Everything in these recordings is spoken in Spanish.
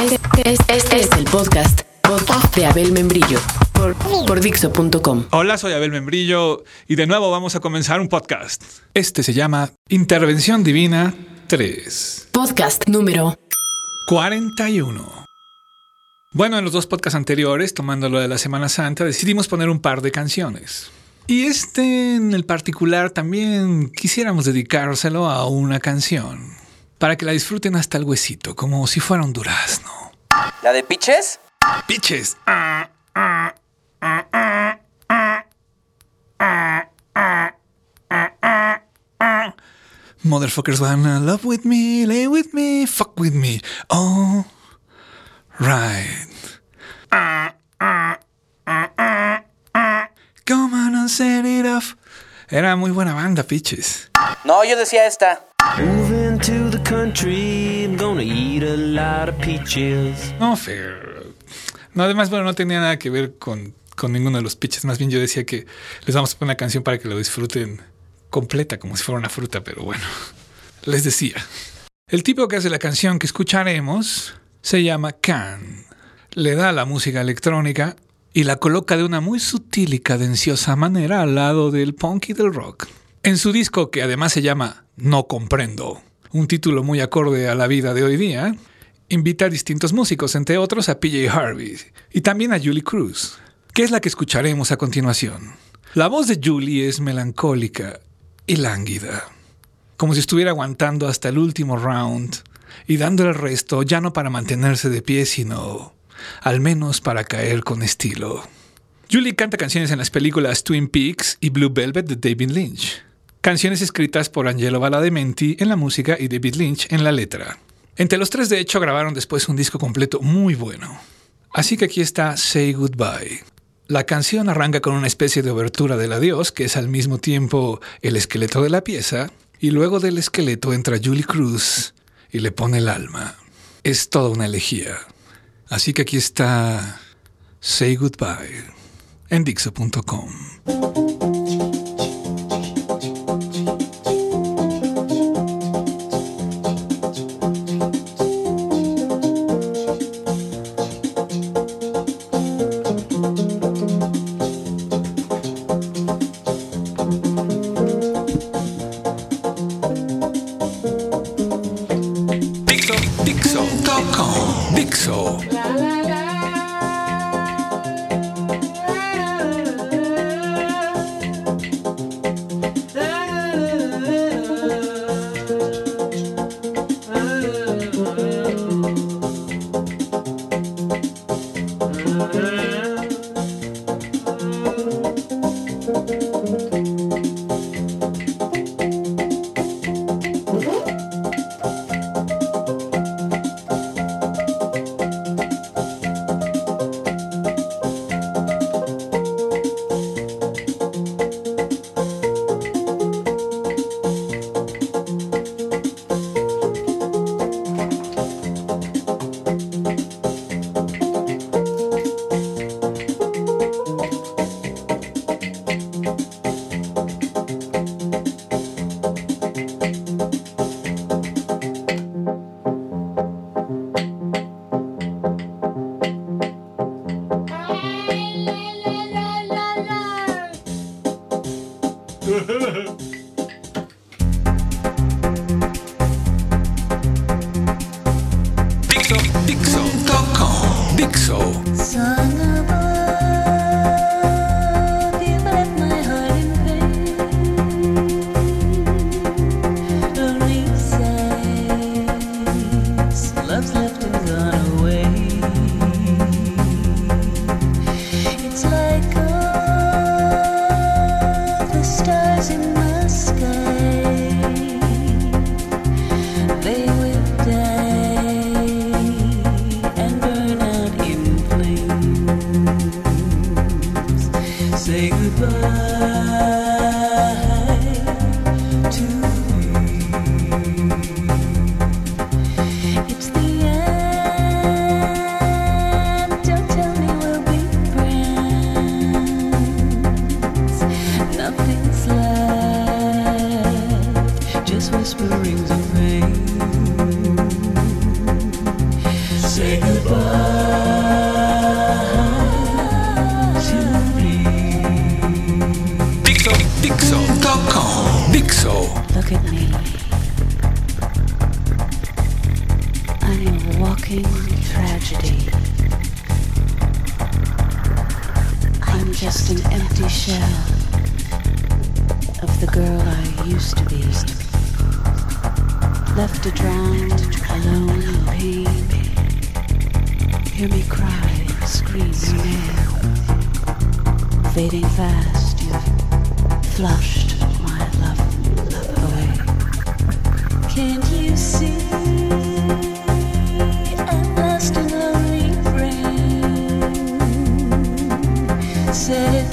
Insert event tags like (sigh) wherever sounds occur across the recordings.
Este, este es el podcast, podcast de Abel Membrillo por, por Dixo.com. Hola, soy Abel Membrillo y de nuevo vamos a comenzar un podcast. Este se llama Intervención Divina 3. Podcast número 41. Bueno, en los dos podcasts anteriores, tomando lo de la Semana Santa, decidimos poner un par de canciones. Y este en el particular también quisiéramos dedicárselo a una canción, para que la disfruten hasta el huesito, como si fuera un durazno. ¿La de Piches? Piches. Motherfuckers wanna love with me, lay with me, fuck with me. Oh, right. Come on and set it off. Era muy buena banda, Piches. No, yo decía esta. Moving to the No, fair. No, además, bueno, no tenía nada que ver con, con ninguno de los pitches. Más bien yo decía que les vamos a poner una canción para que lo disfruten completa, como si fuera una fruta, pero bueno, (laughs) les decía. El tipo que hace la canción que escucharemos se llama Can. Le da la música electrónica y la coloca de una muy sutil y cadenciosa manera al lado del punk y del rock. En su disco, que además se llama No Comprendo, un título muy acorde a la vida de hoy día, invita a distintos músicos, entre otros a PJ Harvey y también a Julie Cruz, que es la que escucharemos a continuación. La voz de Julie es melancólica y lánguida, como si estuviera aguantando hasta el último round y dando el resto ya no para mantenerse de pie, sino al menos para caer con estilo. Julie canta canciones en las películas Twin Peaks y Blue Velvet de David Lynch, canciones escritas por Angelo Badalamenti en la música y David Lynch en la letra. Entre los tres, de hecho, grabaron después un disco completo muy bueno. Así que aquí está Say Goodbye. La canción arranca con una especie de obertura del adiós, que es al mismo tiempo el esqueleto de la pieza, y luego del esqueleto entra Julie Cruz y le pone el alma. Es toda una elegía. Así que aquí está Say Goodbye en Dixo.com. Dixo, Say goodbye to me. Dixo, Dixo.com. Dixo. Look at me. I'm a walking tragedy. I'm just an empty shell of the girl I used to be. Left to drown, alone in pain. Hear me cry, scream your name. Fading fast, you've flushed my love away. Can't you see? I'm lost in lonely rain. Set it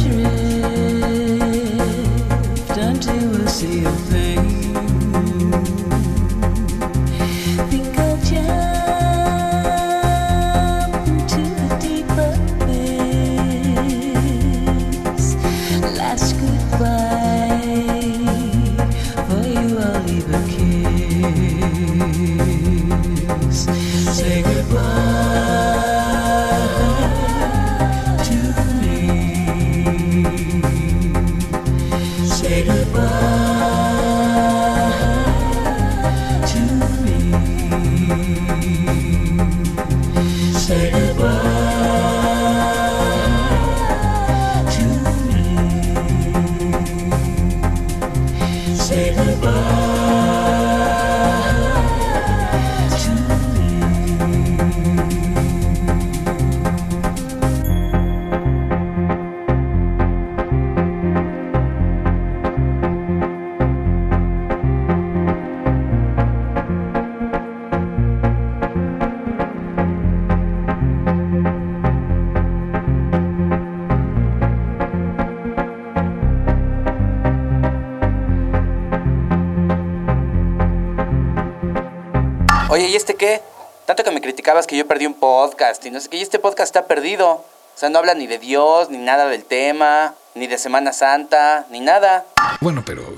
Oye, ¿y este qué? Tanto que me criticabas que yo perdí un podcast y no sé qué, y este podcast está perdido. O sea, no habla ni de Dios, ni nada del tema, ni de Semana Santa, ni nada. Bueno, pero.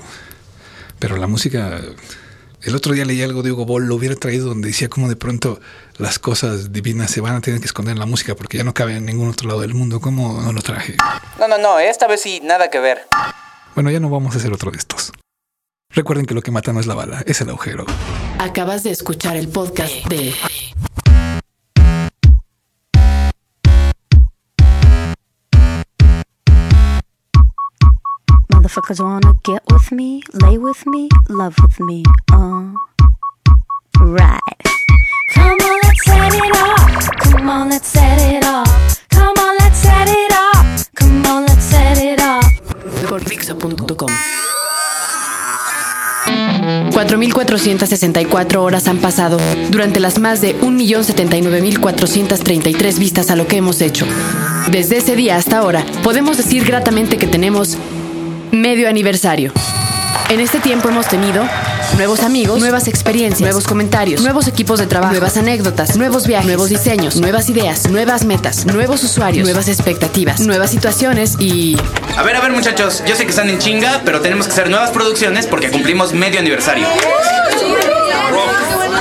Pero la música. El otro día leí algo de Hugo Boll, lo hubiera traído donde decía cómo de pronto las cosas divinas se van a tener que esconder en la música porque ya no cabe en ningún otro lado del mundo. ¿Cómo no lo traje? No, no, no, esta vez sí, nada que ver. Bueno, ya no vamos a hacer otro de estos. Recuerden que lo que mata no es la bala, es el agujero. Acabas de escuchar el podcast de Motherfuckers wanna get with me, lay with me, love with me. Uh, right. Come on, let's set it off. Come on, let's set it off. Come on, let's set it off. Come on, let's set it off. por. 4.464 horas han pasado durante las más de 1.079.433 vistas a lo que hemos hecho. Desde ese día hasta ahora, podemos decir gratamente que tenemos medio aniversario. En este tiempo hemos tenido nuevos amigos, nuevas experiencias, nuevos comentarios, nuevos equipos de trabajo, nuevas anécdotas, nuevos viajes, nuevos diseños, nuevas ideas, nuevas metas, nuevos usuarios, nuevas expectativas, nuevas situaciones y A ver, a ver, muchachos, yo sé que están en chinga, pero tenemos que hacer nuevas producciones porque cumplimos medio aniversario.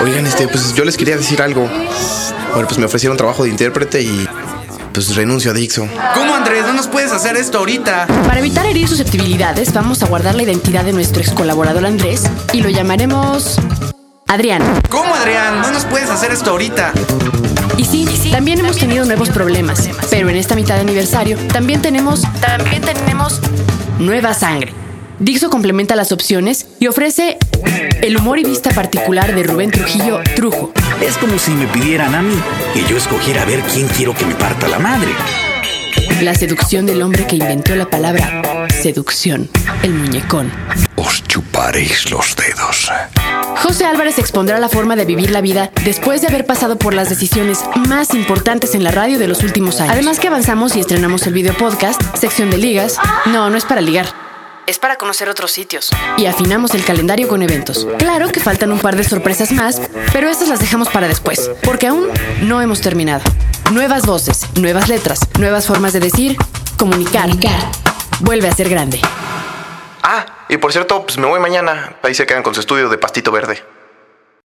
Oigan, este, pues yo les quería decir algo. Bueno, pues me ofrecieron trabajo de intérprete y pues renuncio a Dixo. ¿Cómo, Andrés? No nos puedes hacer esto ahorita. Para evitar herir susceptibilidades, vamos a guardar la identidad de nuestro ex colaborador Andrés y lo llamaremos Adrián. ¿Cómo, Adrián? No nos puedes hacer esto ahorita. Y sí, también hemos tenido nuevos problemas, pero en esta mitad de aniversario también tenemos, también tenemos nueva sangre. Dixo complementa las opciones y ofrece el humor y vista particular de Rubén Trujillo Trujo. Es como si me pidieran a mí que yo escogiera a ver quién quiero que me parta la madre. La seducción del hombre que inventó la palabra seducción, el muñecón. Os chuparéis los dedos. José Álvarez expondrá la forma de vivir la vida después de haber pasado por las decisiones más importantes en la radio de los últimos años. Además que avanzamos y estrenamos el video podcast, sección de ligas. No, no es para ligar. Es para conocer otros sitios. Y afinamos el calendario con eventos. Claro que faltan un par de sorpresas más, pero estas las dejamos para después, porque aún no hemos terminado. Nuevas voces, nuevas letras, nuevas formas de decir, comunicar. Vuelve a ser grande. Ah, y por cierto, pues me voy mañana. Ahí se quedan con su estudio de pastito verde.